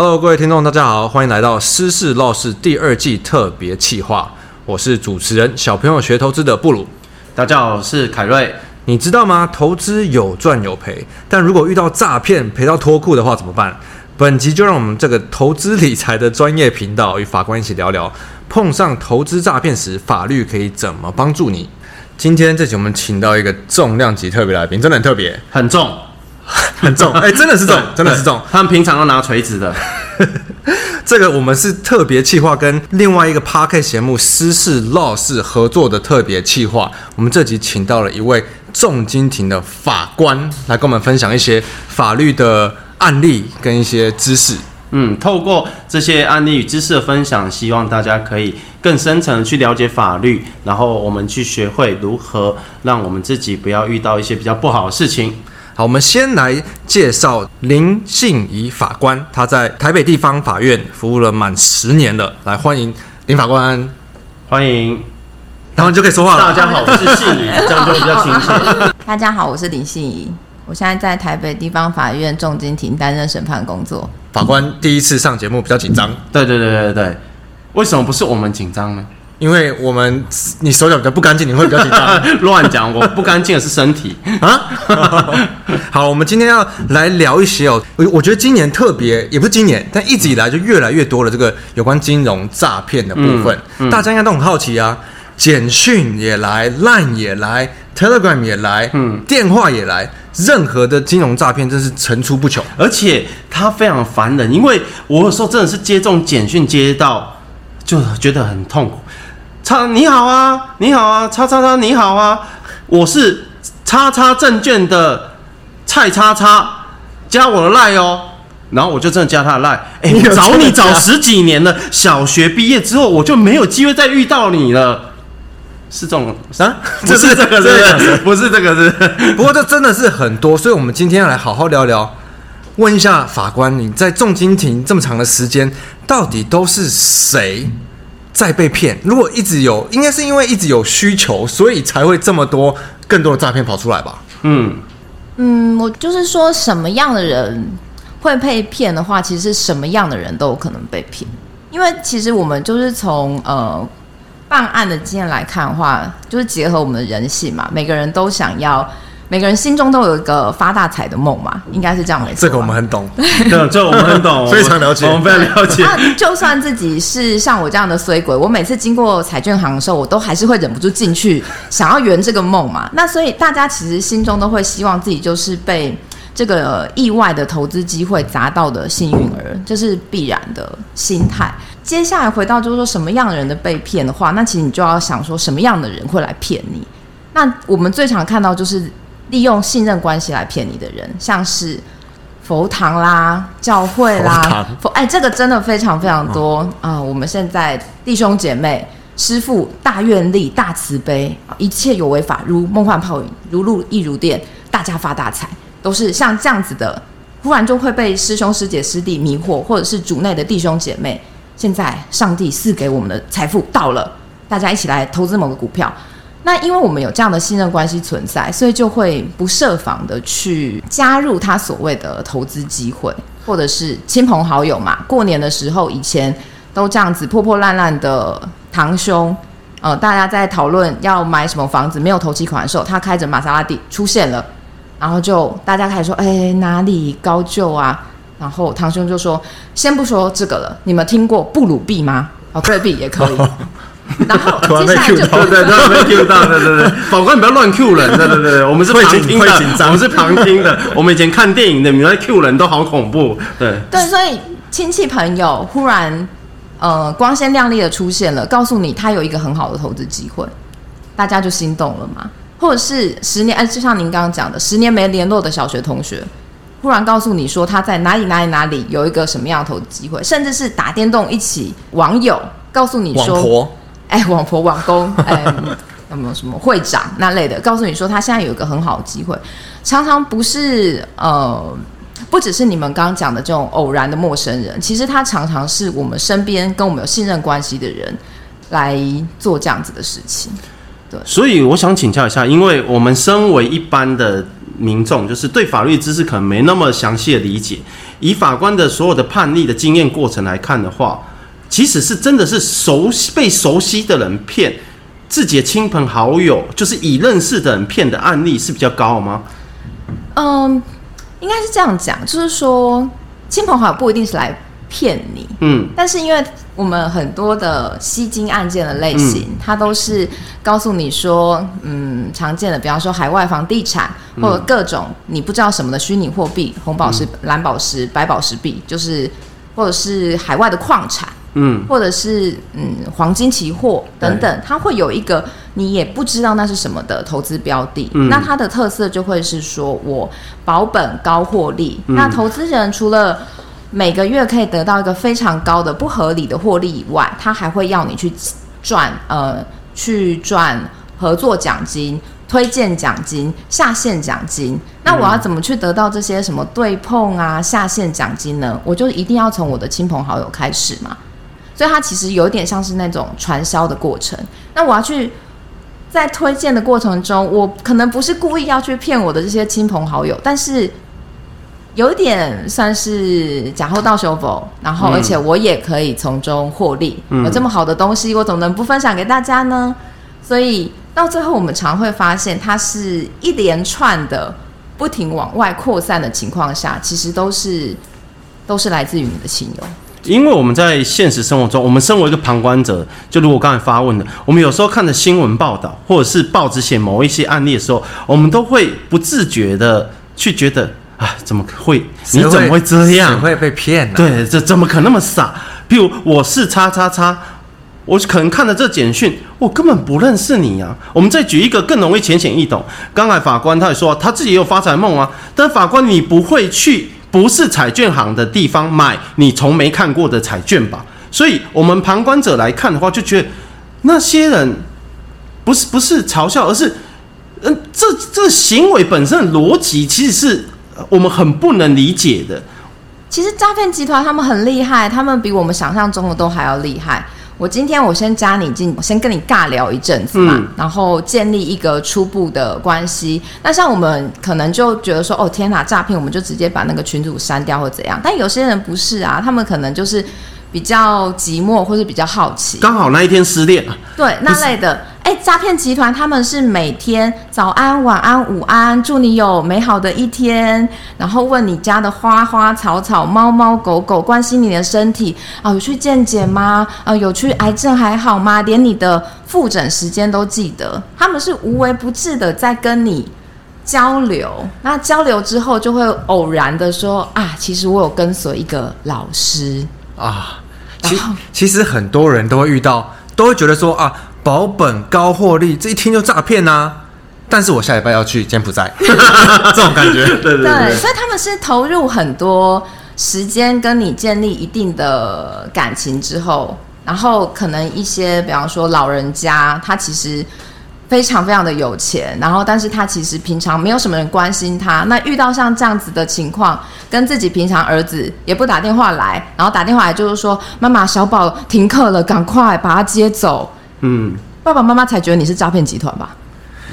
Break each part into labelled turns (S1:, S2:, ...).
S1: Hello，各位听众，大家好，欢迎来到《失事 Law 室》第二季特别企划。我是主持人小朋友学投资的布鲁。
S2: 大家好，我是凯瑞。
S1: 你知道吗？投资有赚有赔，但如果遇到诈骗赔到脱裤的话怎么办？本集就让我们这个投资理财的专业频道与法官一起聊聊，碰上投资诈骗时，法律可以怎么帮助你？今天这集我们请到一个重量级特别来宾，真的很特别，
S2: 很重。
S1: 很重，哎、欸，真的是重，真的是重。
S2: 他们平常都拿锤子的。
S1: 这个我们是特别企划，跟另外一个 Podcast 节目《私事 Law 室》合作的特别企划。我们这集请到了一位重金庭的法官来跟我们分享一些法律的案例跟一些知识。
S2: 嗯，透过这些案例与知识的分享，希望大家可以更深层的去了解法律，然后我们去学会如何让我们自己不要遇到一些比较不好的事情。
S1: 好，我们先来介绍林信仪法官，他在台北地方法院服务了满十年了。来，欢迎林法官，
S2: 欢迎，
S1: 然后你就可以说话了。
S2: 大家好，我是信仪，这样就比较亲切。
S3: 大家好，我是林信仪，我现在在台北地方法院重金庭担任审判工作。
S1: 法官第一次上节目比较紧张，
S2: 对对对对对，为什么不是我们紧张呢？
S1: 因为我们你手脚比较不干净，你会比较紧张。
S2: 乱讲，我不干净的是身体 啊。
S1: 好，我们今天要来聊一些哦。我我觉得今年特别，也不是今年，但一直以来就越来越多了这个有关金融诈骗的部分，嗯嗯、大家应该都很好奇啊。简讯也来，Line 也来，Telegram 也来，嗯，电话也来，任何的金融诈骗真是层出不穷，
S2: 而且它非常烦人。因为我有时候真的是接这种简讯接到，就觉得很痛苦。叉你好啊，你好啊，叉叉叉你好啊，我是叉叉证券的蔡叉叉，加我的赖哦，然后我就真的加他的赖，哎、欸，找你找十几年了，小学毕业之后我就没有机会再遇到你了，是这种啊？不是这个，是不是？不是这个，是。
S1: 不过这真的是很多，所以我们今天要来好好聊聊，问一下法官，你在重金庭这么长的时间，到底都是谁？在被骗，如果一直有，应该是因为一直有需求，所以才会这么多更多的诈骗跑出来吧？
S3: 嗯嗯，我就是说，什么样的人会被骗的话，其实什么样的人都有可能被骗，因为其实我们就是从呃办案的经验来看的话，就是结合我们的人性嘛，每个人都想要。每个人心中都有一个发大财的梦嘛，应该是这样没错。
S1: 这个我们很懂，
S2: 对，这我们很懂，
S1: 非常了解，
S2: 我们非常了解。
S3: 那就算自己是像我这样的衰鬼，我每次经过彩券行的时候，我都还是会忍不住进去，想要圆这个梦嘛。那所以大家其实心中都会希望自己就是被这个意外的投资机会砸到的幸运儿，这是必然的心态。接下来回到就是说什么样的人的被骗的话，那其实你就要想说什么样的人会来骗你。那我们最常看到就是。利用信任关系来骗你的人，像是佛堂啦、教会啦，佛这个真的非常非常多啊！我们现在弟兄姐妹、师父大愿力、大慈悲，一切有为法如梦幻泡影，如露亦如电，大家发大财，都是像这样子的。忽然就会被师兄师姐师弟迷惑，或者是主内的弟兄姐妹，现在上帝赐给我们的财富到了，大家一起来投资某个股票。那因为我们有这样的信任关系存在，所以就会不设防的去加入他所谓的投资机会，或者是亲朋好友嘛。过年的时候，以前都这样子破破烂烂的堂兄，呃，大家在讨论要买什么房子，没有投期款的时候，他开着玛莎拉蒂出现了，然后就大家开始说：“哎，哪里高就啊？”然后堂兄就说：“先不说这个了，你们听过布鲁币吗？哦，对币也可以。”然后 接下来就对
S2: 对对，被 Q 到，对对对，法官不要乱 Q 人，对对对，我们是旁听的，我们是旁听的，我们以前看电影的，你们 Q 人都好恐怖，对。
S3: 对，所以亲戚朋友忽然呃光鲜亮丽的出现了，告诉你他有一个很好的投资机会，大家就心动了嘛，或者是十年，哎，就像您刚刚讲的，十年没联络的小学同学，忽然告诉你说他在哪里哪里哪里有一个什么样的投资机会，甚至是打电动一起网友告诉你说。哎，网婆、网公，哎，有没有什么会长那类的？告诉你说，他现在有一个很好的机会，常常不是呃，不只是你们刚刚讲的这种偶然的陌生人，其实他常常是我们身边跟我们有信任关系的人来做这样子的事情。对，
S2: 所以我想请教一下，因为我们身为一般的民众，就是对法律知识可能没那么详细的理解，以法官的所有的判例的经验过程来看的话，其实是真的是熟悉被熟悉的人骗自己的亲朋好友，就是已认识的人骗的案例是比较高吗？
S3: 嗯，应该是这样讲，就是说亲朋好友不一定是来骗你，
S2: 嗯，
S3: 但是因为我们很多的吸金案件的类型，嗯、它都是告诉你说，嗯，常见的，比方说海外房地产或者各种你不知道什么的虚拟货币，红宝石、嗯、蓝宝石、白宝石币，就是或者是海外的矿产，嗯，或者是嗯黄金期货等等，它会有一个你也不知道那是什么的投资标的，嗯、那它的特色就会是说我保本高获利，嗯、那投资人除了每个月可以得到一个非常高的不合理的获利以外，他还会要你去赚呃去赚合作奖金、推荐奖金、下线奖金。那我要怎么去得到这些什么对碰啊、下线奖金呢？我就一定要从我的亲朋好友开始嘛。所以它其实有点像是那种传销的过程。那我要去在推荐的过程中，我可能不是故意要去骗我的这些亲朋好友，但是。有一点算是假后到手否，然后而且我也可以从中获利。嗯、有这么好的东西，我怎么能不分享给大家呢？所以到最后，我们常会发现，它是一连串的不停往外扩散的情况下，其实都是都是来自于你的亲友。
S2: 因为我们在现实生活中，我们身为一个旁观者，就如我刚才发问的，我们有时候看着新闻报道，或者是报纸写某一些案例的时候，我们都会不自觉的去觉得。啊，怎么会？你怎么会这样？
S1: 会被骗呢？
S2: 对，这怎么可能那么傻？譬如我是叉叉叉，我可能看了这简讯，我根本不认识你啊。我们再举一个更容易浅显易懂。刚才法官他也说他自己也有发财梦啊，但法官你不会去不是彩券行的地方买你从没看过的彩券吧？所以我们旁观者来看的话，就觉得那些人不是不是嘲笑，而是嗯，这这行为本身的逻辑其实是。我们很不能理解的。
S3: 其实诈骗集团他们很厉害，他们比我们想象中的都还要厉害。我今天我先加你进，我先跟你尬聊一阵子嘛，嗯、然后建立一个初步的关系。那像我们可能就觉得说，哦天哪，诈骗，我们就直接把那个群主删掉或怎样。但有些人不是啊，他们可能就是。比较寂寞或是比较好奇，
S2: 刚好那一天失恋
S3: 了，对那类的，哎，诈骗集团他们是每天早安、晚安、午安，祝你有美好的一天，然后问你家的花花草草、猫猫狗狗，关心你的身体啊，有去健检吗？啊，有去癌症还好吗？连你的复诊时间都记得，他们是无微不至的在跟你交流。那交流之后，就会偶然的说啊，其实我有跟随一个老师。
S1: 啊，其其实很多人都会遇到，都会觉得说啊，保本高获利，这一听就诈骗呐。但是我下礼拜要去柬埔寨，这种感觉，对对对，
S3: 对，所以他们是投入很多时间跟你建立一定的感情之后，然后可能一些，比方说老人家，他其实。非常非常的有钱，然后但是他其实平常没有什么人关心他。那遇到像这样子的情况，跟自己平常儿子也不打电话来，然后打电话来就是说：“妈妈，小宝停课了，赶快把他接走。”嗯，爸爸妈妈才觉得你是诈骗集团吧？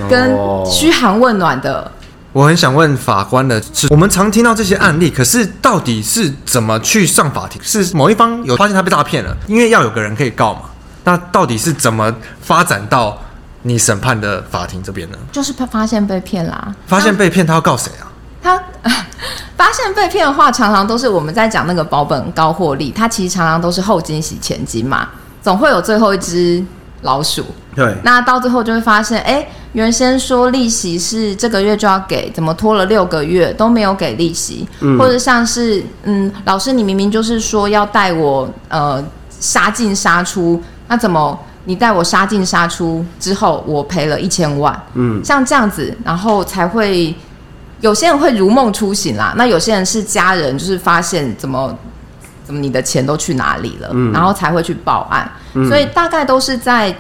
S3: 跟嘘寒问暖的。
S1: 我很想问法官的是，我们常听到这些案例，可是到底是怎么去上法庭？是某一方有发现他被诈骗了，因为要有个人可以告嘛？那到底是怎么发展到？你审判的法庭这边呢？
S3: 就是他发现被骗啦。
S1: 发现被骗，他要告谁啊？
S3: 他 发现被骗的话，常常都是我们在讲那个保本高获利，他其实常常都是后金洗前金嘛，总会有最后一只老鼠。
S2: 对。
S3: 那到最后就会发现，哎、欸，原先说利息是这个月就要给，怎么拖了六个月都没有给利息？嗯。或者像是，嗯，老师，你明明就是说要带我呃杀进杀出，那怎么？你带我杀进杀出之后，我赔了一千万。嗯，像这样子，然后才会有些人会如梦初醒啦。那有些人是家人，就是发现怎么怎么你的钱都去哪里了，嗯，然后才会去报案。嗯，所以大概都是在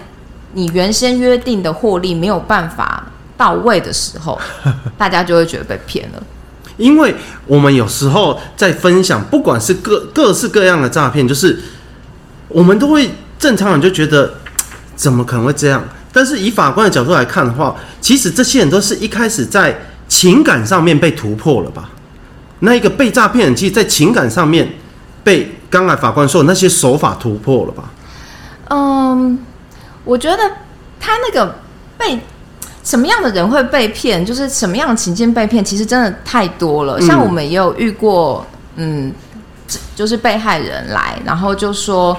S3: 你原先约定的获利没有办法到位的时候，大家就会觉得被骗了。
S2: 因为我们有时候在分享，不管是各各式各样的诈骗，就是我们都会正常人就觉得。怎么可能会这样？但是以法官的角度来看的话，其实这些人都是一开始在情感上面被突破了吧？那一个被诈骗人，其实在情感上面被刚才法官说的那些手法突破了吧？
S3: 嗯，我觉得他那个被什么样的人会被骗，就是什么样的情境被骗，其实真的太多了。像我们也有遇过，嗯，就是被害人来，然后就说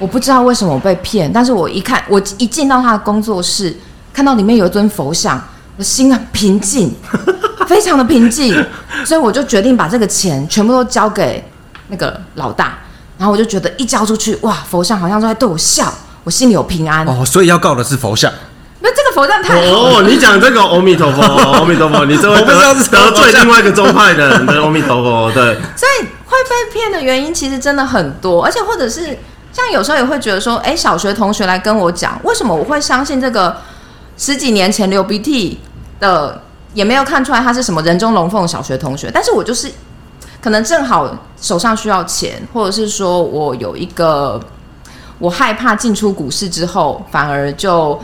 S3: 我不知道为什么我被骗，但是我一看，我一进到他的工作室，看到里面有一尊佛像，我心很平静，非常的平静，所以我就决定把这个钱全部都交给那个老大。然后我就觉得一交出去，哇，佛像好像都在对我笑，我心里有平安。
S1: 哦，所以要告的是佛像。
S3: 那这个佛像太
S2: 哦，你讲这个阿弥陀佛，阿弥陀佛，你这位得 得罪另外一个宗派的人的阿弥陀佛，对。
S3: 所以会被骗的原因其实真的很多，而且或者是像有时候也会觉得说，哎，小学同学来跟我讲，为什么我会相信这个十几年前流鼻涕的，也没有看出来他是什么人中龙凤小学同学，但是我就是。可能正好手上需要钱，或者是说我有一个我害怕进出股市之后，反而就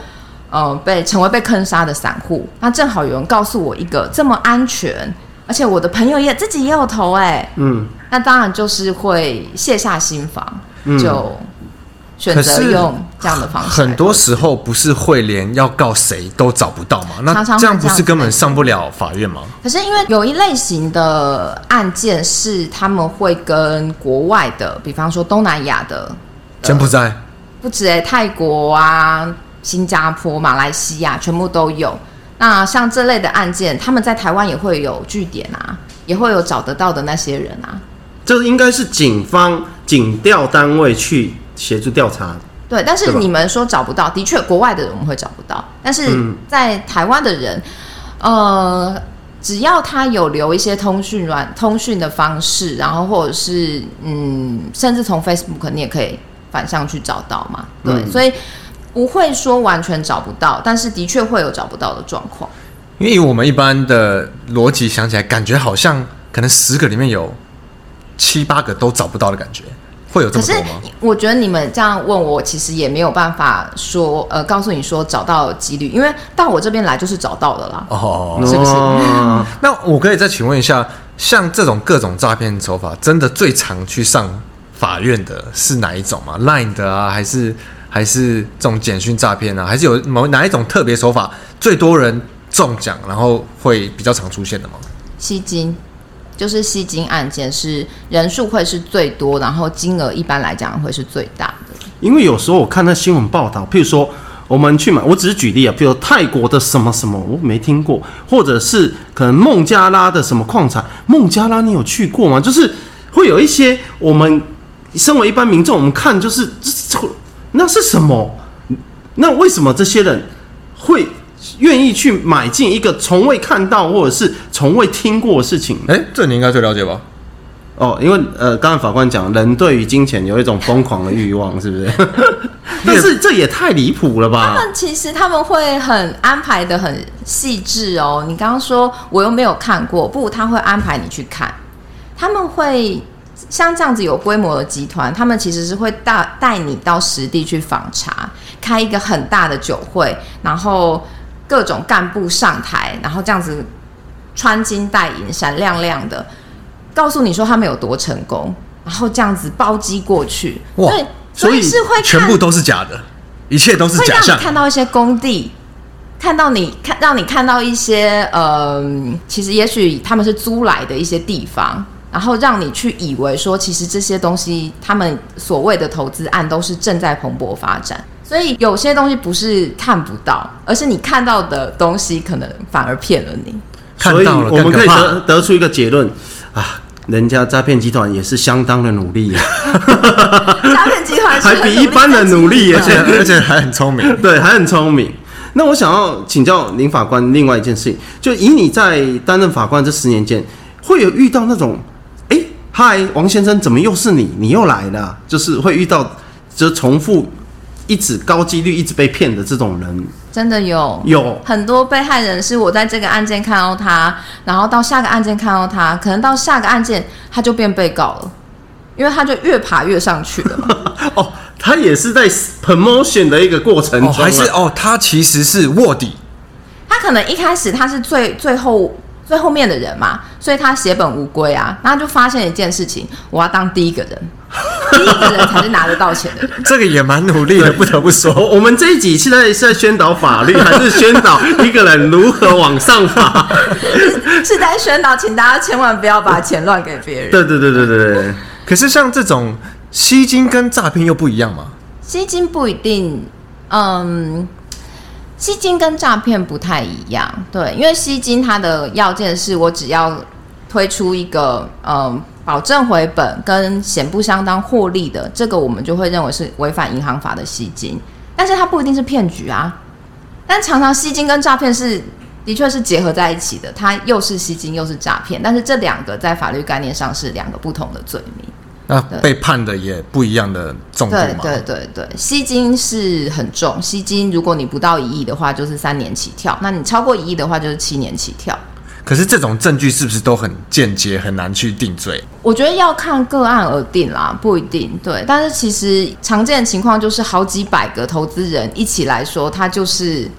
S3: 呃被成为被坑杀的散户。那正好有人告诉我一个这么安全，而且我的朋友也自己也有投哎，嗯，那当然就是会卸下心防，嗯、就。选择用这样的方式，
S1: 很多时候不是会连要告谁都找不到吗？那这样不是根本上不了法院吗？
S3: 可是因为有一类型的案件是他们会跟国外的，比方说东南亚的，
S1: 柬埔寨，
S3: 不止哎，泰国啊、新加坡、马来西亚全部都有。那像这类的案件，他们在台湾也会有据点啊，也会有找得到的那些人啊。
S2: 这应该是警方警调单位去。协助调查，
S3: 对，但是你们说找不到，的确，国外的人我们会找不到，但是在台湾的人，呃，只要他有留一些通讯软通讯的方式，然后或者是嗯，甚至从 Facebook 你也可以反向去找到嘛，对，嗯、所以不会说完全找不到，但是的确会有找不到的状况。
S1: 因为我们一般的逻辑想起来，感觉好像可能十个里面有七八个都找不到的感觉。会有这么多吗？可是
S3: 我觉得你们这样问我，其实也没有办法说，呃，告诉你说找到几率，因为到我这边来就是找到的啦。哦，是不是？
S1: 那我可以再请问一下，像这种各种诈骗手法，真的最常去上法院的是哪一种吗？Line 的啊，还是还是这种简讯诈骗啊？还是有某哪一种特别手法最多人中奖，然后会比较常出现的吗？
S3: 吸金。就是吸金案件是人数会是最多，然后金额一般来讲会是最大的。
S2: 因为有时候我看那新闻报道，譬如说我们去买，我只是举例啊，譬如泰国的什么什么我没听过，或者是可能孟加拉的什么矿产，孟加拉你有去过吗？就是会有一些我们身为一般民众，我们看就是这那是什么？那为什么这些人会？愿意去买进一个从未看到或者是从未听过的事情，
S1: 哎，这你应该最了解吧？
S2: 哦，因为呃，刚才法官讲，人对于金钱有一种疯狂的欲望，是不是？但是这也太离谱了吧？
S3: 他们其实他们会很安排的很细致哦。你刚刚说我又没有看过，不，他会安排你去看。他们会像这样子有规模的集团，他们其实是会带带你到实地去访查，开一个很大的酒会，然后。各种干部上台，然后这样子穿金戴银、闪亮亮的，告诉你说他们有多成功，然后这样子包机过去。哇！对，所以是会
S1: 全部都是假的，一切都是假象。
S3: 看到一些工地，看到你看，让你看到一些呃，其实也许他们是租来的一些地方，然后让你去以为说，其实这些东西他们所谓的投资案都是正在蓬勃发展。所以有些东西不是看不到，而是你看到的东西可能反而骗了你。
S2: 所以我们可以得得出一个结论啊，人家诈骗集团也是相当的努力呀。
S3: 诈骗集团
S2: 还比一般的努力，
S1: 而且 而且还很聪明，
S2: 对，还很聪明。那我想要请教林法官另外一件事情，就以你在担任法官这十年间，会有遇到那种，哎，嗨，王先生，怎么又是你？你又来了？就是会遇到，就重复。一直高几率一直被骗的这种人，
S3: 真的有
S2: 有
S3: 很多被害人是我在这个案件看到他，然后到下个案件看到他，可能到下个案件他就变被告了，因为他就越爬越上去了嘛。
S2: 哦，他也是在 promotion 的一个过程中，
S1: 还是哦，他其实是卧底。
S3: 他可能一开始他是最最后最后面的人嘛，所以他血本无归啊。然后就发现一件事情，我要当第一个人，第一个人才是拿得到钱的人。
S1: 这个也蛮努力的，不得不说。
S2: 我们这一集现在是在宣导法律，还是宣导一个人如何往上爬？
S3: 是，是在宣导，请大家千万不要把钱乱给别人。
S2: 对对对对对对。
S1: 可是像这种吸金跟诈骗又不一样吗？
S3: 吸金不一定，嗯。吸金跟诈骗不太一样，对，因为吸金它的要件是我只要推出一个嗯保证回本跟显不相当获利的，这个我们就会认为是违反银行法的吸金，但是它不一定是骗局啊。但常常吸金跟诈骗是的确是结合在一起的，它又是吸金又是诈骗，但是这两个在法律概念上是两个不同的罪名。
S1: 那被判的也不一样的重度嘛？
S3: 对对对对，吸金是很重，吸金如果你不到一亿的话，就是三年起跳；那你超过一亿的话，就是七年起跳。
S1: 可是这种证据是不是都很间接，很难去定罪？
S3: 我觉得要看个案而定啦，不一定。对，但是其实常见的情况就是好几百个投资人一起来说，他就是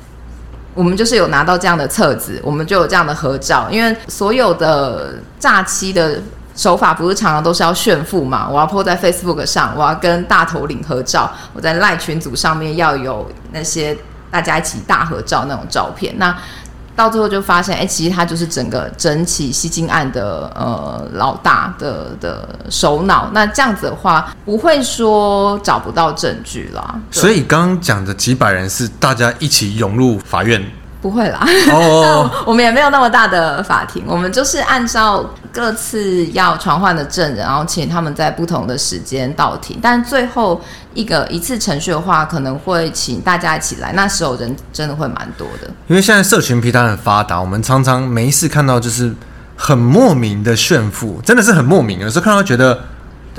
S3: 我们就是有拿到这样的册子，我们就有这样的合照，因为所有的诈欺的。手法不是常常都是要炫富嘛？我要 po 在 Facebook 上，我要跟大头领合照，我在赖群组上面要有那些大家一起大合照那种照片。那到最后就发现，哎、其实他就是整个整起吸金案的呃老大的的首脑。那这样子的话，不会说找不到证据啦。
S1: 所以刚刚讲的几百人是大家一起涌入法院。
S3: 不会啦
S1: ，oh.
S3: 我们也没有那么大的法庭，我们就是按照各次要传唤的证人，然后请他们在不同的时间到庭。但最后一个一次程序的话，可能会请大家一起来，那时候人真的会蛮多的。
S1: 因为现在社群平台很发达，我们常常没事看到就是很莫名的炫富，真的是很莫名。有时候看到觉得，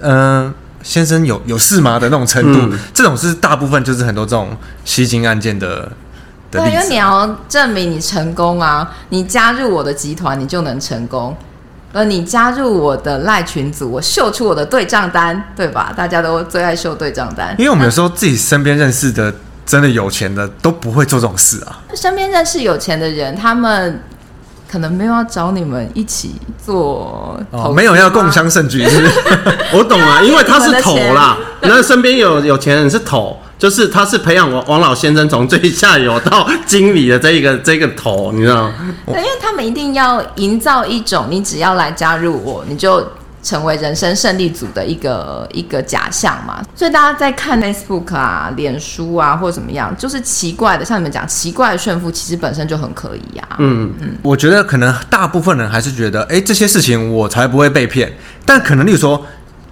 S1: 嗯、呃，先生有有事吗的那种程度，嗯、这种是大部分就是很多这种吸金案件的。
S3: 对，因为你要证明你成功啊，你加入我的集团，你就能成功。而你加入我的赖群组，我秀出我的对账单，对吧？大家都最爱秀对账单。
S1: 因为我们有时候自己身边认识的真的有钱的都不会做这种事啊。
S3: 身边认识有钱的人，他们可能没有要找你们一起做，
S1: 哦，没有要共襄盛举，是不是？
S2: 我懂了，因为他是头啦，那身边有有钱人是头。就是他是培养王王老先生从最下游到经理的这一个 这个头，你知道吗？
S3: 对，因为他们一定要营造一种你只要来加入我，你就成为人生胜利组的一个一个假象嘛。所以大家在看 Facebook 啊、脸书啊或者怎么样，就是奇怪的，像你们讲奇怪的炫富，其实本身就很可疑呀、啊。
S1: 嗯嗯，我觉得可能大部分人还是觉得，哎，这些事情我才不会被骗。但可能例如说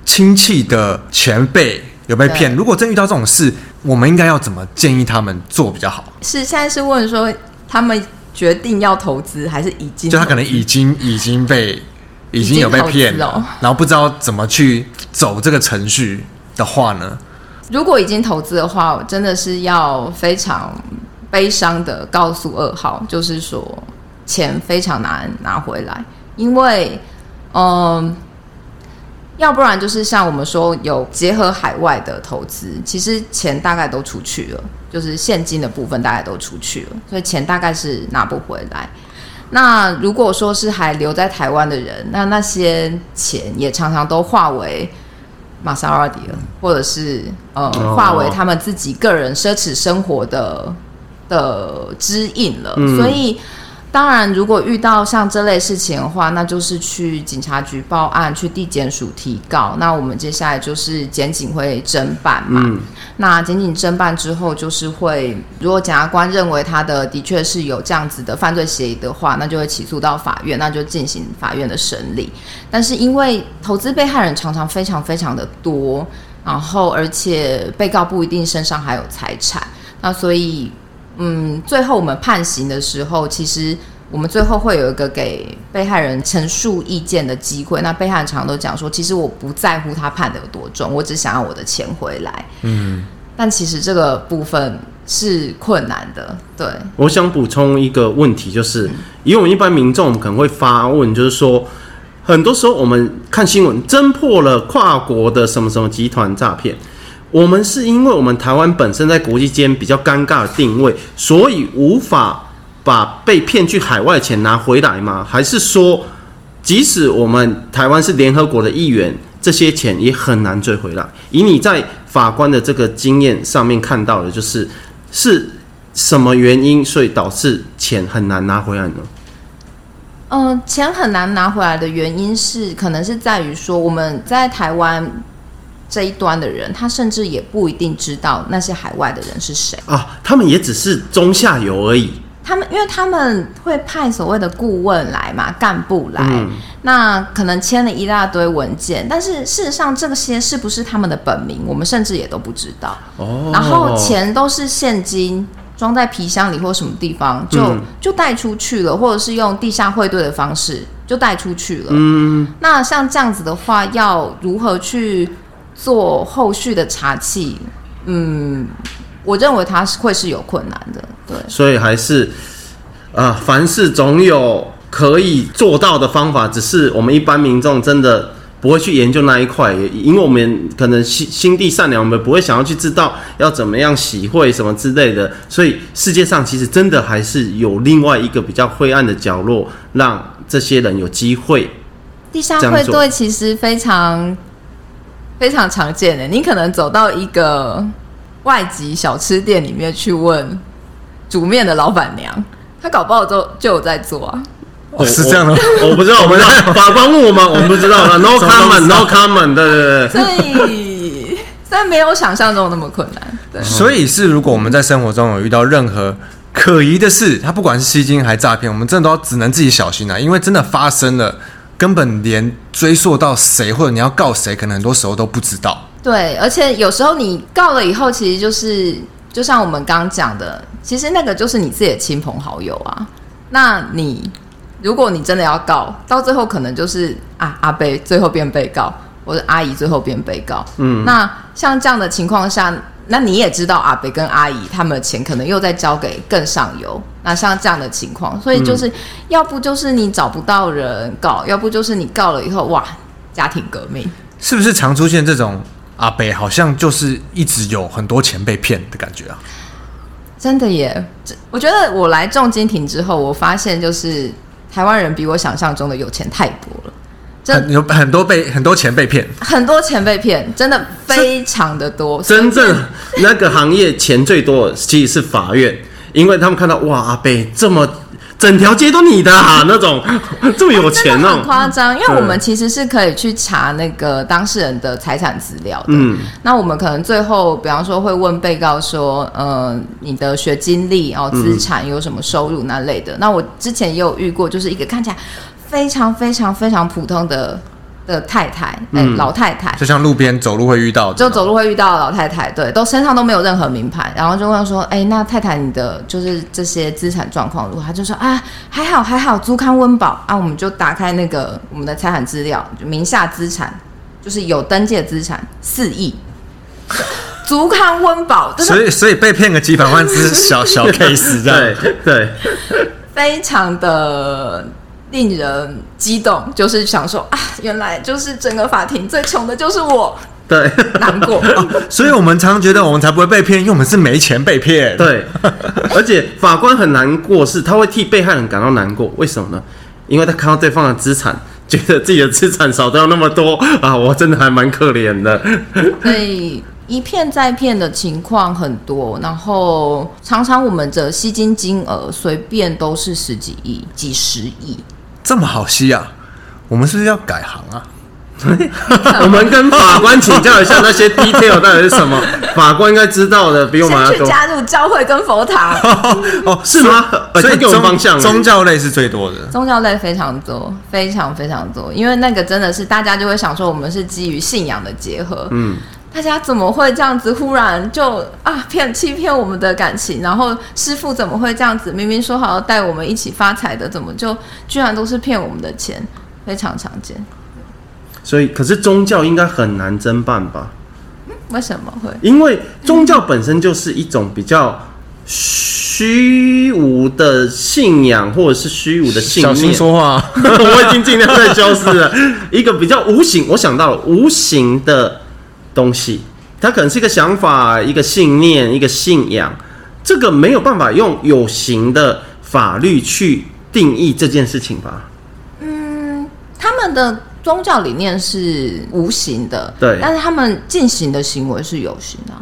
S1: 亲戚的前辈。有被骗？如果真遇到这种事，我们应该要怎么建议他们做比较好？
S3: 是现在是问说他们决定要投资，还是已经？
S1: 就他可能已经已经被已经有被骗了，然后不知道怎么去走这个程序的话呢？
S3: 如果已经投资的话，我真的是要非常悲伤的告诉二号，就是说钱非常难拿回来，因为嗯。要不然就是像我们说有结合海外的投资，其实钱大概都出去了，就是现金的部分大概都出去了，所以钱大概是拿不回来。那如果说是还留在台湾的人，那那些钱也常常都化为玛莎拉蒂了，或者是呃化为他们自己个人奢侈生活的的支应了，嗯、所以。当然，如果遇到像这类事情的话，那就是去警察局报案，去地检署提告。那我们接下来就是检警会侦办嘛。嗯、那检警侦办之后，就是会如果检察官认为他的的确是有这样子的犯罪嫌疑的话，那就会起诉到法院，那就进行法院的审理。但是因为投资被害人常常非常非常的多，然后而且被告不一定身上还有财产，那所以。嗯，最后我们判刑的时候，其实我们最后会有一个给被害人陈述意见的机会。那被害人常常都讲说，其实我不在乎他判的有多重，我只想要我的钱回来。嗯，但其实这个部分是困难的。对，
S2: 我想补充一个问题，就是以我们一般民众可能会发问，就是说，很多时候我们看新闻，侦破了跨国的什么什么集团诈骗。我们是因为我们台湾本身在国际间比较尴尬的定位，所以无法把被骗去海外的钱拿回来吗？还是说，即使我们台湾是联合国的一员，这些钱也很难追回来？以你在法官的这个经验上面看到的，就是是什么原因，所以导致钱很难拿回来呢？
S3: 嗯、钱很难拿回来的原因是，可能是在于说我们在台湾这一端的人，他甚至也不一定知道那些海外的人是谁
S2: 啊，他们也只是中下游而已。
S3: 他们因为他们会派所谓的顾问来嘛，干部来，嗯、那可能签了一大堆文件，但是事实上这些是不是他们的本名，我们甚至也都不知道。哦，然后钱都是现金。装在皮箱里或什么地方，就就带出去了，或者是用地下汇兑的方式就带出去了。嗯，那像这样子的话，要如何去做后续的茶器？嗯，我认为它是会是有困难的。对，
S2: 所以还是啊、呃，凡事总有可以做到的方法，只是我们一般民众真的。不会去研究那一块，因为我们可能心心地善良，我们不会想要去知道要怎么样洗会什么之类的。所以世界上其实真的还是有另外一个比较灰暗的角落，让这些人有机会。
S3: 地下会对其实非常非常常见的，你可能走到一个外籍小吃店里面去问煮面的老板娘，她搞不好就就有在做啊。
S1: 哦，是这样的，
S2: 我不知道，我们 法官问我们，我们不知道了。No comment，No comment，对对对。
S3: 所以，虽然没有想象中那么困难。对，
S1: 所以是如果我们在生活中有遇到任何可疑的事，他不管是吸金还是诈骗，我们真的都只能自己小心啊，因为真的发生了，根本连追溯到谁或者你要告谁，可能很多时候都不知道。
S3: 对，而且有时候你告了以后，其实就是就像我们刚刚讲的，其实那个就是你自己的亲朋好友啊，那你。如果你真的要告，到最后可能就是啊阿贝最后变被告，或者阿姨最后变被告。嗯，那像这样的情况下，那你也知道阿北跟阿姨他们的钱可能又在交给更上游。那像这样的情况，所以就是、嗯、要不就是你找不到人告，要不就是你告了以后哇家庭革命。
S1: 是不是常出现这种阿北好像就是一直有很多钱被骗的感觉啊？
S3: 真的耶，我觉得我来重金庭之后，我发现就是。台湾人比我想象中的有钱太多了，
S1: 真有很多被很多钱被骗，
S3: 很多钱被骗，真的非常的多。
S2: 真正那个行业钱最多的其实是法院，因为他们看到哇阿贝这么。整条街都你的啊，那种 这么有钱哦，
S3: 很夸张。因为我们其实是可以去查那个当事人的财产资料的。嗯，那我们可能最后，比方说会问被告说，呃，你的学经历哦，资产有什么收入那类的。嗯、那我之前也有遇过，就是一个看起来非常非常非常普通的。的太太，哎、嗯欸，老太太，
S1: 就像路边走路会遇到的，
S3: 就走路会遇到的老太太，对，都身上都没有任何名牌，然后就问说，哎、欸，那太太你的就是这些资产状况如何？他就说啊，还好还好，足堪温饱啊，我们就打开那个我们的财产资料，就名下资产就是有登记的资产四亿，足堪温饱，
S1: 所以所以被骗个几百万只是小 小 case 这样，
S2: 对对，
S3: 非常的。令人激动，就是想说啊，原来就是整个法庭最穷的就是我，
S2: 对，
S3: 难过、
S1: 啊。所以我们常常觉得我们才不会被骗，因为我们是没钱被骗。
S2: 对，而且法官很难过，是他会替被害人感到难过。为什么呢？因为他看到对方的资产，觉得自己的资产少掉那么多啊，我真的还蛮可怜的。
S3: 所以。一骗再骗的情况很多，然后常常我们的吸金金额随便都是十几亿、几十亿，
S1: 这么好吸啊？我们是不是要改行啊？
S2: 我们跟法官请教一下那些 detail 到底是什么？法官应该知道的，比我们要多。
S3: 先去加入教会跟佛堂
S1: 哦，是吗？
S2: 所以给我方向，
S1: 宗教类是最多的，
S3: 宗教类非常多，非常非常多，因为那个真的是大家就会想说，我们是基于信仰的结合，嗯。大家怎么会这样子忽然就啊骗欺骗我们的感情？然后师傅怎么会这样子？明明说好要带我们一起发财的，怎么就居然都是骗我们的钱？非常常见。
S2: 所以，可是宗教应该很难侦办吧？
S3: 为什么会？
S2: 因为宗教本身就是一种比较虚无的信仰，或者是虚无的信念。
S1: 小心说话，
S2: 我已经尽量在消失了。一个比较无形，我想到了无形的。东西，它可能是一个想法、一个信念、一个信仰，这个没有办法用有形的法律去定义这件事情吧？
S3: 嗯，他们的宗教理念是无形的，
S2: 对，
S3: 但是他们进行的行为是有形的。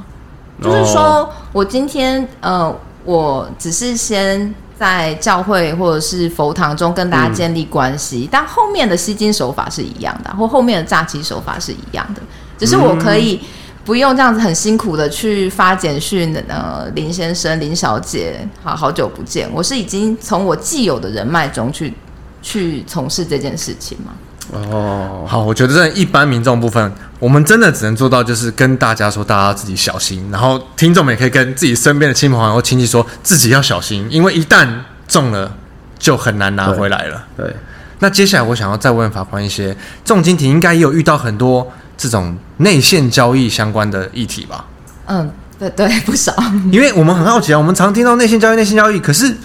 S3: 就是说、哦、我今天呃，我只是先在教会或者是佛堂中跟大家建立关系，嗯、但后面的吸金手法是一样的，或后面的诈欺手法是一样的，只是我可以不用这样子很辛苦的去发简讯，呃，林先生、林小姐，好好久不见，我是已经从我既有的人脉中去去从事这件事情嘛。
S1: 哦，好，我觉得在一般民众部分，我们真的只能做到就是跟大家说，大家自己小心。然后听众们也可以跟自己身边的亲朋好友、亲戚说，自己要小心，因为一旦中了，就很难拿回来了。
S2: 对，对，
S1: 那接下来我想要再问法官一些，重金庭应该也有遇到很多这种内线交易相关的议题吧？
S3: 嗯，对对，不少。
S1: 因为我们很好奇啊，我们常听到内线交易、内线交易，可是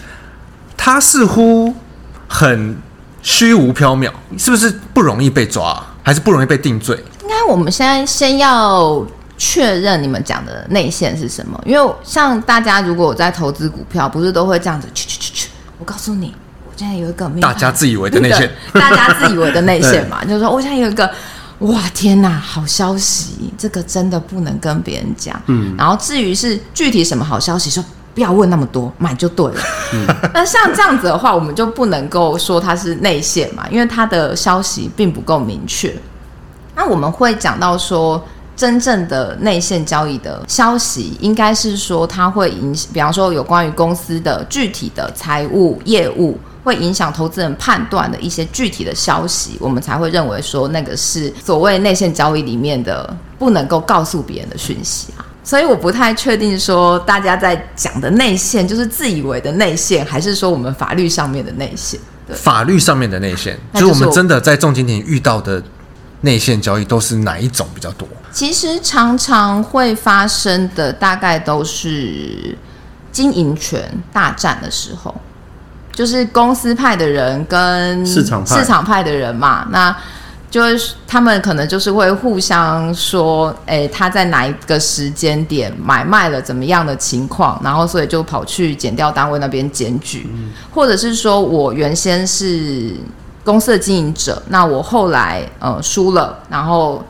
S1: 它似乎很。虚无缥缈，是不是不容易被抓，还是不容易被定罪？
S3: 应该我们现在先要确认你们讲的内线是什么，因为像大家如果我在投资股票，不是都会这样子去去去去。我告诉你，我现在有一个
S1: 大家自以为的内线，
S3: 大家自以为的内线嘛，就是说我现在有一个哇天哪，好消息，这个真的不能跟别人讲。嗯，然后至于是具体什么好消息，说。不要问那么多，买就对了。嗯，那像这样子的话，我们就不能够说它是内线嘛，因为它的消息并不够明确。那我们会讲到说，真正的内线交易的消息，应该是说它会影响，比方说有关于公司的具体的财务业务，会影响投资人判断的一些具体的消息，我们才会认为说那个是所谓内线交易里面的不能够告诉别人的讯息啊。所以我不太确定说大家在讲的内线就是自以为的内线，还是说我们法律上面的内线？对，
S1: 法律上面的内线，就是我们真的在重金庭遇到的内线交易都是哪一种比较多？
S3: 其实常常会发生的大概都是经营权大战的时候，就是公司派的人跟市场市场派的人嘛，那。就是他们可能就是会互相说，哎，他在哪一个时间点买卖了怎么样的情况，然后所以就跑去检调单位那边检举，嗯、或者是说我原先是公司的经营者，那我后来呃输了，然后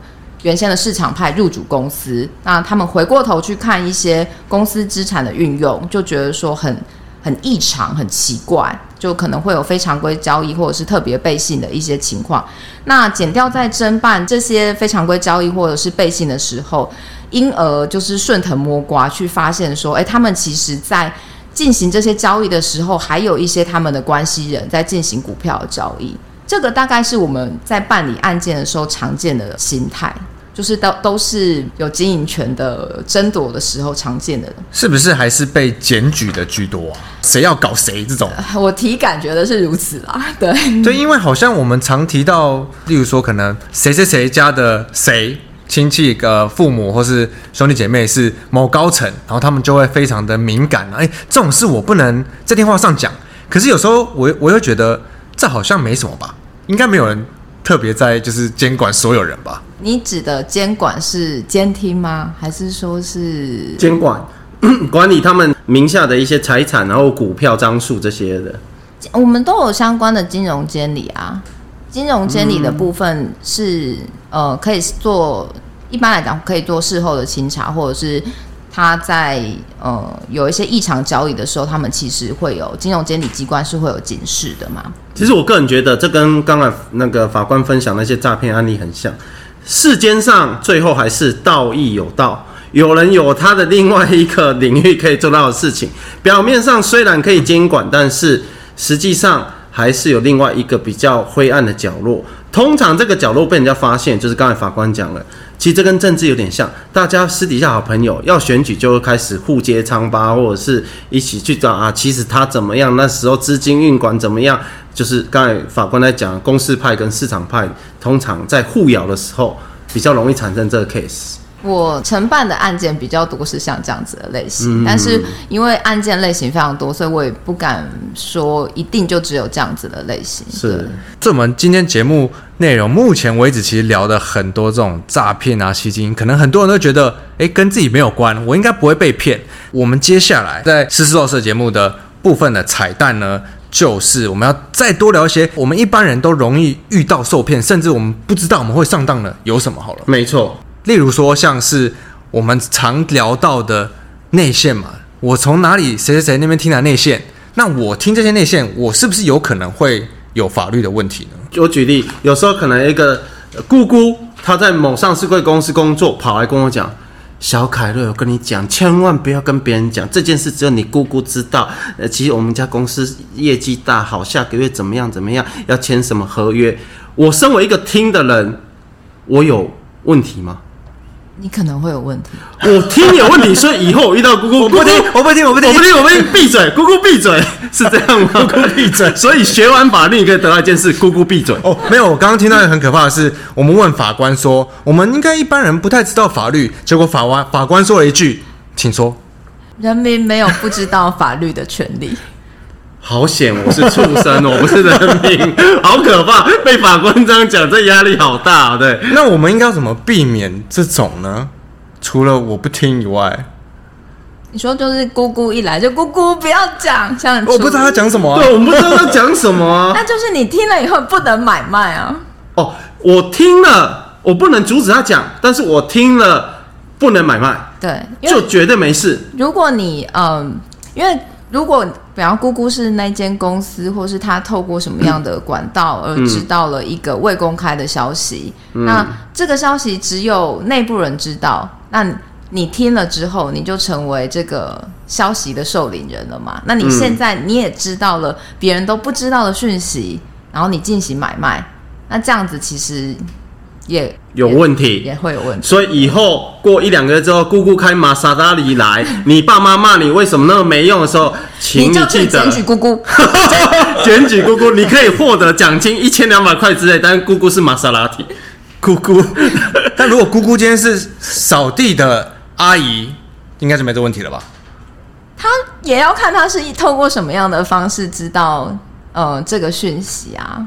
S3: 原先的市场派入主公司，那他们回过头去看一些公司资产的运用，就觉得说很。很异常，很奇怪，就可能会有非常规交易或者是特别背信的一些情况。那减掉在侦办这些非常规交易或者是背信的时候，因而就是顺藤摸瓜去发现说，哎，他们其实在进行这些交易的时候，还有一些他们的关系人在进行股票的交易。这个大概是我们在办理案件的时候常见的心态。就是都都是有经营权的争夺的时候常见的，
S1: 是不是还是被检举的居多啊？谁要搞谁这种？
S3: 我体感觉得是如此啦。对
S1: 对，因为好像我们常提到，例如说可能谁谁谁家的谁亲戚、呃父母或是兄弟姐妹是某高层，然后他们就会非常的敏感。哎，这种事我不能在电话上讲。可是有时候我我又觉得这好像没什么吧？应该没有人。特别在就是监管所有人吧？
S3: 你指的监管是监听吗？还是说是
S2: 监管 管理他们名下的一些财产，然后股票张数这些的？
S3: 我们都有相关的金融监理啊。金融监理的部分是、嗯、呃可以做，一般来讲可以做事后的清查，或者是。他在呃有一些异常交易的时候，他们其实会有金融监理机关是会有警示的嘛。
S2: 其实我个人觉得，这跟刚才那个法官分享那些诈骗案例很像。世间上最后还是道义有道，有人有他的另外一个领域可以做到的事情。表面上虽然可以监管，但是实际上还是有另外一个比较灰暗的角落。通常这个角落被人家发现，就是刚才法官讲了。其实这跟政治有点像，大家私底下好朋友要选举就会开始互揭疮疤，或者是一起去找啊。其实他怎么样？那时候资金运管怎么样？就是刚才法官在讲，公司派跟市场派通常在互咬的时候，比较容易产生这个 case。
S3: 我承办的案件比较多是像这样子的类型，嗯、但是因为案件类型非常多，所以我也不敢说一定就只有这样子的类型。
S1: 是，这我们今天节目内容目前为止其实聊的很多这种诈骗啊、吸金，可能很多人都觉得，哎，跟自己没有关，我应该不会被骗。我们接下来在《实事求是》节目的部分的彩蛋呢，就是我们要再多聊一些我们一般人都容易遇到受骗，甚至我们不知道我们会上当的有什么好了。
S2: 没错，
S1: 例如说像是我们常聊到的内线嘛，我从哪里谁谁谁那边听来内线，那我听这些内线，我是不是有可能会有法律的问题呢？
S2: 我举例，有时候可能一个姑姑她在某上市贵公司工作，跑来跟我讲。小凯瑞，我跟你讲，千万不要跟别人讲这件事，只有你姑姑知道。呃，其实我们家公司业绩大好，下个月怎么样怎么样，要签什么合约？我身为一个听的人，我有问题吗？
S3: 你可能会有问题，
S2: 我听有问题，所以以后我遇到姑姑，
S1: 我不听，我不听，我不听，
S2: 我不听，我不听，闭嘴，姑姑闭嘴，是这样吗？
S1: 姑姑闭嘴。
S2: 所以学完法律，你可以得到一件事：姑姑闭嘴。
S1: 哦，没有，我刚刚听到一个很可怕的是，我们问法官说，我们应该一般人不太知道法律，结果法官法官说了一句，请说，
S3: 人民没有不知道法律的权利。
S2: 好险，我是畜生，我不是人民，好可怕！被法官这样讲，这压力好大。对，
S1: 那我们应该要怎么避免这种呢？除了我不听以外，
S3: 你说就是姑姑一来就姑姑不要讲，像
S1: 我不知道他讲什么、啊，
S2: 对，我们不知道他讲什么、啊，
S3: 那就是你听了以后不能买卖啊。
S2: 哦，我听了，我不能阻止他讲，但是我听了不能买卖，
S3: 对，
S2: 就绝对没事。
S3: 如果你嗯，因为。如果比方姑姑是那间公司，或是他透过什么样的管道而知道了一个未公开的消息，嗯、那这个消息只有内部人知道，那你听了之后，你就成为这个消息的受领人了嘛？那你现在你也知道了别人都不知道的讯息，然后你进行买卖，那这样子其实。也
S2: 有问题也，
S3: 也会有问题。
S2: 所以以后过一两个月之后，姑姑开玛莎拉蒂来，你爸妈骂你为什么那么没用的时候，请你记得
S3: 检举姑姑，
S2: 检举姑姑，你可以获得奖金一千两百块之类，但是姑姑是玛莎拉蒂，
S1: 姑姑。但如果姑姑今天是扫地的阿姨，应该是没这问题了吧？
S3: 他也要看他是透过什么样的方式知道呃这个讯息啊。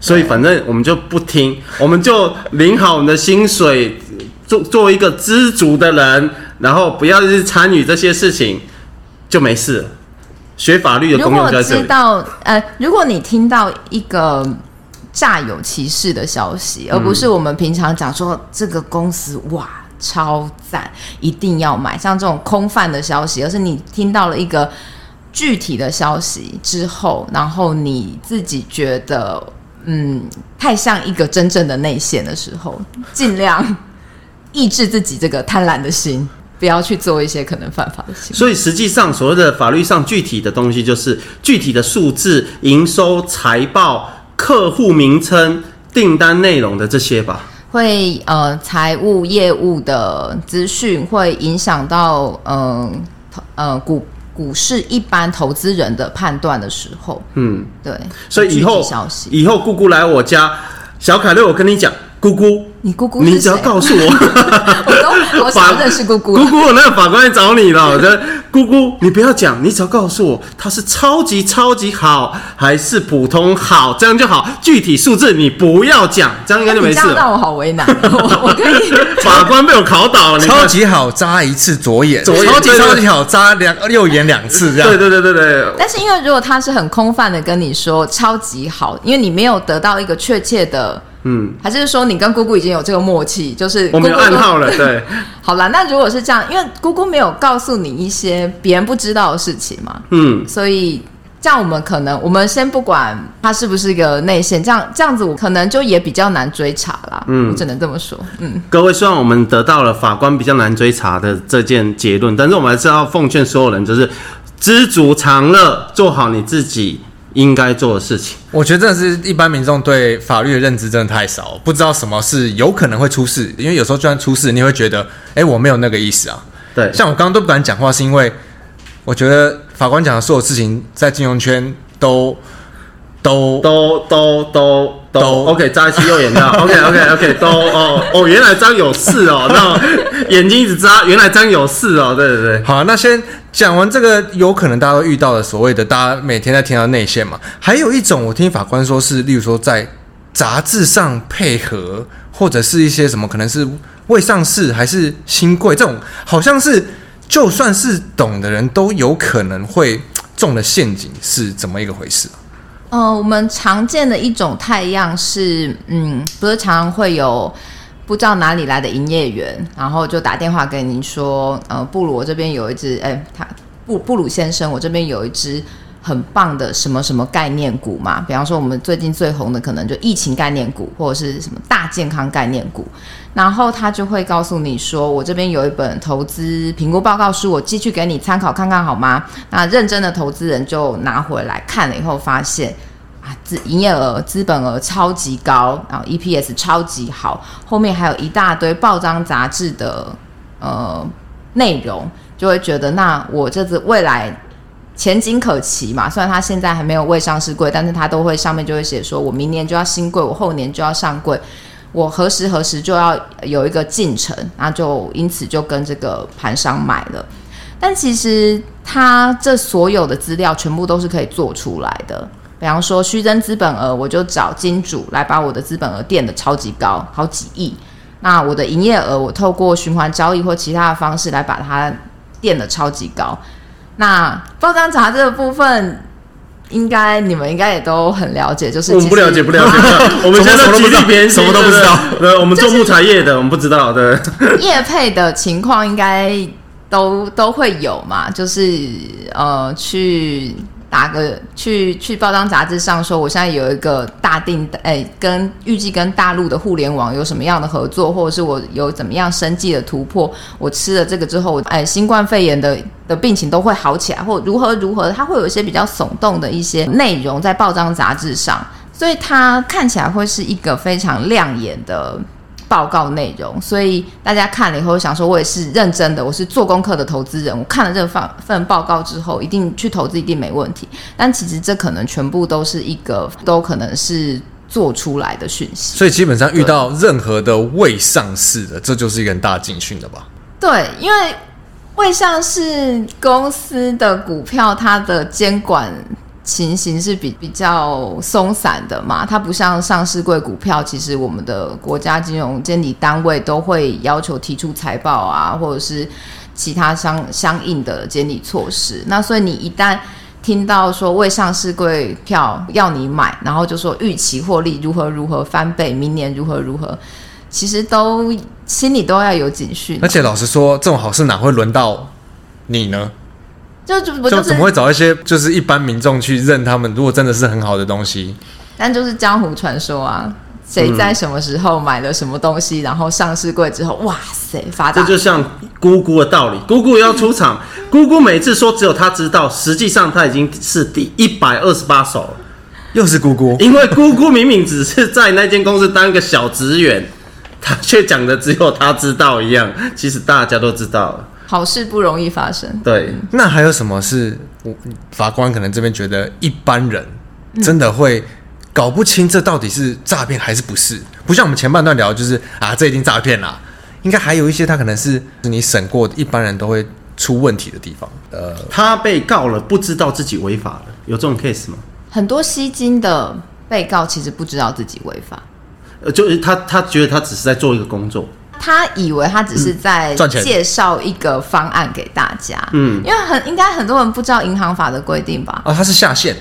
S2: 所以反正我们就不听，我们就领好我们的薪水，做做一个知足的人，然后不要去参与这些事情，就没事。学法律的功用在这里。如果知道，
S3: 呃，如果你听到一个诈有其事的消息，而不是我们平常讲说这个公司哇超赞，一定要买，像这种空泛的消息，而是你听到了一个具体的消息之后，然后你自己觉得。嗯，太像一个真正的内线的时候，尽量抑制自己这个贪婪的心，不要去做一些可能犯法的事。
S2: 所以实际上，所谓的法律上具体的东西，就是具体的数字、营收、财报、客户名称、订单内容的这些吧。
S3: 会呃，财务业务的资讯会影响到嗯呃，呃股。股市一般投资人的判断的时候，嗯，对，
S2: 所以以后以后姑姑来我家，小凯瑞，我跟你讲，姑姑。
S3: 你姑姑，
S2: 你只要告诉我，
S3: 我都我想认识姑姑。
S2: 姑姑，那个法官来找你了。我的姑姑，你不要讲，你只要告诉我，他是超级超级好，还是普通好，这样就好。具体数字你不要讲，这样应该就没事了。
S3: 这样让我好为难。我我可以。
S2: 法官被我考倒了。
S1: 超级好，扎一次左眼。左眼。超级超级好，扎两右眼两次，这样。
S2: 对对对对对。
S3: 但是因为如果他是很空泛的跟你说超级好，因为你没有得到一个确切的。嗯，还是说你跟姑姑已经有这个默契，就是
S2: 我们有暗号了，对。
S3: 好了，那如果是这样，因为姑姑没有告诉你一些别人不知道的事情嘛，嗯，所以这样我们可能，我们先不管他是不是一个内线，这样这样子我可能就也比较难追查啦。嗯，我只能这么说。嗯，
S2: 各位，虽然我们得到了法官比较难追查的这件结论，但是我们还是要奉劝所有人，就是知足常乐，做好你自己。应该做的事情，
S1: 我觉得真的是一般民众对法律的认知真的太少，不知道什么是有可能会出事。因为有时候就算出事，你会觉得，哎，我没有那个意思啊。
S2: 对，
S1: 像我刚刚都不敢讲话，是因为我觉得法官讲的所有事情在金融圈都都
S2: 都都都都 OK，扎一次右眼的 OK OK OK 都哦哦，原来张有事哦，那眼睛一直扎，原来张有事哦，对对对。
S1: 好，那先。讲完这个，有可能大家都遇到的所谓的，大家每天在听到内线嘛。还有一种，我听法官说是，例如说在杂志上配合，或者是一些什么，可能是未上市还是新贵这种，好像是就算是懂的人都有可能会中的陷阱是怎么一个回事？
S3: 呃，我们常见的一种太阳是，嗯，不是常常会有不知道哪里来的营业员，然后就打电话给您说，呃，布鲁，我这边有一只，哎，他布布鲁先生，我这边有一只很棒的什么什么概念股嘛，比方说我们最近最红的可能就疫情概念股，或者是什么大健康概念股，然后他就会告诉你说，我这边有一本投资评估报告书，我寄去给你参考看看好吗？那认真的投资人就拿回来看了以后，发现啊，资营业额、资本额超级高，然后 EPS 超级好，后面还有一大堆报章杂志的呃内容，就会觉得那我这次未来前景可期嘛。虽然他现在还没有未上市柜，但是他都会上面就会写说，我明年就要新柜，我后年就要上柜。我何时何时就要有一个进程，那就因此就跟这个盘商买了。但其实他这所有的资料全部都是可以做出来的。比方说虚增资本额，我就找金主来把我的资本额垫得超级高，好几亿。那我的营业额，我透过循环交易或其他的方式来把它垫得超级高。那报章杂志的部分。应该你们应该也都很了解，就是
S2: 我们不了解，不了解。我们现在极力别人
S1: 什么都不知道。
S2: 对，我们做木材业的，我们不知道。对，
S3: 业配的情况应该都都会有嘛，就是呃去。打个去去报章杂志上说，我现在有一个大订，哎，跟预计跟大陆的互联网有什么样的合作，或者是我有怎么样生计的突破，我吃了这个之后，哎，新冠肺炎的的病情都会好起来，或如何如何，它会有一些比较耸动的一些内容在报章杂志上，所以它看起来会是一个非常亮眼的。报告内容，所以大家看了以后想说，我也是认真的，我是做功课的投资人。我看了这份份报告之后，一定去投资，一定没问题。但其实这可能全部都是一个，都可能是做出来的讯息。
S1: 所以基本上遇到任何的未上市的，这就是一个很大警讯的吧？
S3: 对，因为未上市公司的股票，它的监管。情形是比比较松散的嘛，它不像上市柜股票，其实我们的国家金融监理单位都会要求提出财报啊，或者是其他相相应的监理措施。那所以你一旦听到说未上市柜票要你买，然后就说预期获利如何如何翻倍，明年如何如何，其实都心里都要有警讯。
S1: 而且老实说，这种好事哪会轮到你呢？
S3: 就就不、就是、
S1: 就怎么会找一些就是一般民众去认他们？如果真的是很好的东西，
S3: 但就是江湖传说啊，谁在什么时候买了什么东西，嗯、然后上市柜之后，哇塞，发达。这
S2: 就像姑姑的道理，姑姑要出场，姑姑每次说只有她知道，实际上她已经是第一百二十八手了，
S1: 又是姑姑，
S2: 因为姑姑明明只是在那间公司当个小职员，她却讲的只有她知道一样，其实大家都知道了。
S3: 好事不容易发生。
S2: 对，
S1: 那还有什么是我法官可能这边觉得一般人真的会搞不清这到底是诈骗还是不是？不像我们前半段聊，就是啊，这已经诈骗了。应该还有一些他可能是你审过的，一般人都会出问题的地方。呃，
S2: 他被告了，不知道自己违法了，有这种 case 吗？
S3: 很多吸金的被告其实不知道自己违法，
S2: 呃，就是他他觉得他只是在做一个工作。
S3: 他以为他只是在介绍一个方案给大家，嗯，因为很应该很多人不知道银行法的规定吧？
S1: 哦，他是下线，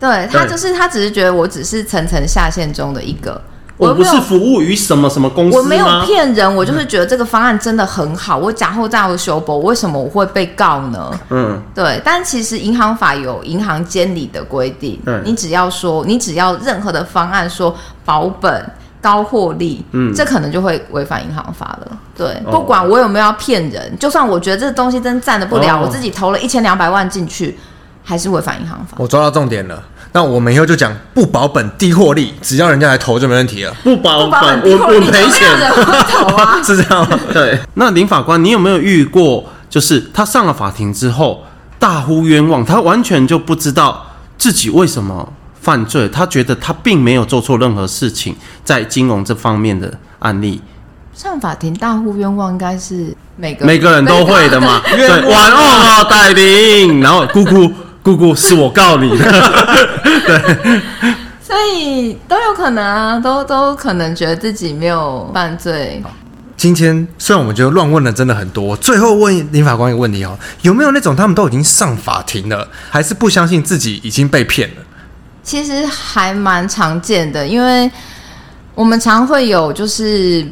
S3: 对，他就是他只是觉得我只是层层下线中的一个，
S2: 我不是服务于什么什么公司，
S3: 我没有骗人，我就是觉得这个方案真的很好，我假后诈我修补，为什么我会被告呢？嗯，对，但其实银行法有银行监理的规定，嗯，你只要说你只要任何的方案说保本。高获利，嗯，这可能就会违反银行法了。对，哦、不管我有没有要骗人，就算我觉得这个东西真赚得不了，哦、我自己投了一千两百万进去，还是违反银行法。
S1: 我抓到重点了，那我们以后就讲不保本低获利，只要人家来投就没问题了。
S2: 不保本，我我赔钱。
S3: 投啊，
S2: 是这样吗？对。那林法官，你有没有遇过，就是他上了法庭之后大呼冤枉，他完全就不知道自己为什么？犯罪，他觉得他并没有做错任何事情，在金融这方面的案例，
S3: 上法庭大呼冤枉，应该是每个
S2: 每个人都会的嘛。对，晚安哦，戴琳，然后姑姑姑姑是我告你的，对，
S3: 所以都有可能啊，都都可能觉得自己没有犯罪。
S1: 今天虽然我们觉得乱问的真的很多，最后问林法官一个问题哦，有没有那种他们都已经上法庭了，还是不相信自己已经被骗了？
S3: 其实还蛮常见的，因为我们常会有就是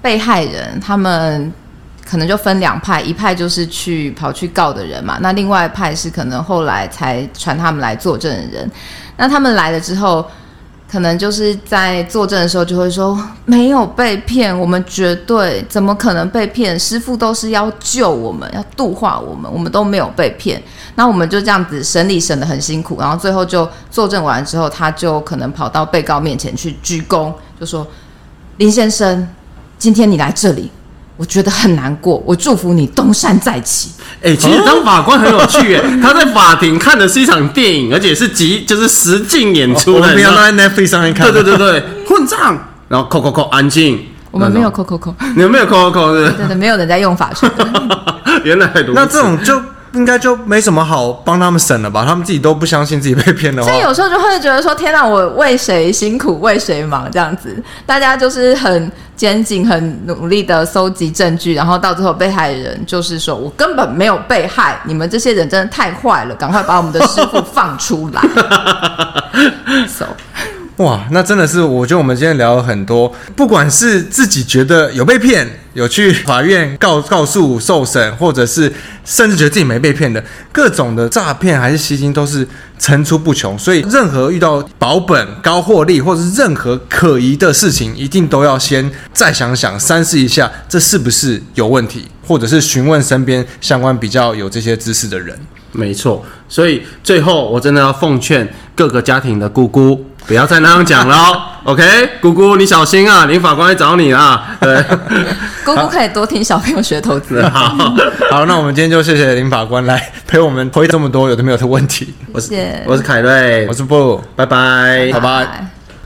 S3: 被害人，他们可能就分两派，一派就是去跑去告的人嘛，那另外一派是可能后来才传他们来作证的人，那他们来了之后。可能就是在作证的时候就会说没有被骗，我们绝对怎么可能被骗？师傅都是要救我们，要度化我们，我们都没有被骗。那我们就这样子审理审的很辛苦，然后最后就作证完之后，他就可能跑到被告面前去鞠躬，就说：“林先生，今天你来这里。”我觉得很难过，我祝福你东山再起。
S2: 哎、欸，其实当法官很有趣，哎，他在法庭看的是一场电影，而且是即就是实境演出的。
S1: 我们平常都在 Netflix 上面看。
S2: 对对对对，混账，然后扣扣扣，安静。
S3: 我们没有扣扣扣，
S2: 你们没有扣扣扣，对
S3: 对对，没有人在用法术。
S2: 原来如此。
S1: 那这种就。应该就没什么好帮他们审了吧？他们自己都不相信自己被骗的话，
S3: 所以有时候就会觉得说：“天哪，我为谁辛苦为谁忙？”这样子，大家就是很严谨、很努力的搜集证据，然后到最后被害人就是说：“我根本没有被害，你们这些人真的太坏了，赶快把我们的师傅放出来。”So.
S1: 哇，那真的是，我觉得我们今天聊了很多，不管是自己觉得有被骗，有去 法院告告诉受审，或者是甚至觉得自己没被骗的，各种的诈骗还是吸金都是层出不穷。所以，任何遇到保本、高获利，或者是任何可疑的事情，一定都要先再想想、三思一下，这是不是有问题，或者是询问身边相关比较有这些知识的人。
S2: 没错，所以最后我真的要奉劝各个家庭的姑姑，不要再那样讲了，OK？姑姑你小心啊，林法官来找你啊。对，
S3: 姑姑可以多听小朋友学投资。
S1: 好，好，那我们今天就谢谢林法官来陪我们回这么多有的没有的问题。
S3: 谢谢，
S2: 我是我是凯瑞，
S1: 我是布鲁，
S2: 拜拜，
S1: 拜拜。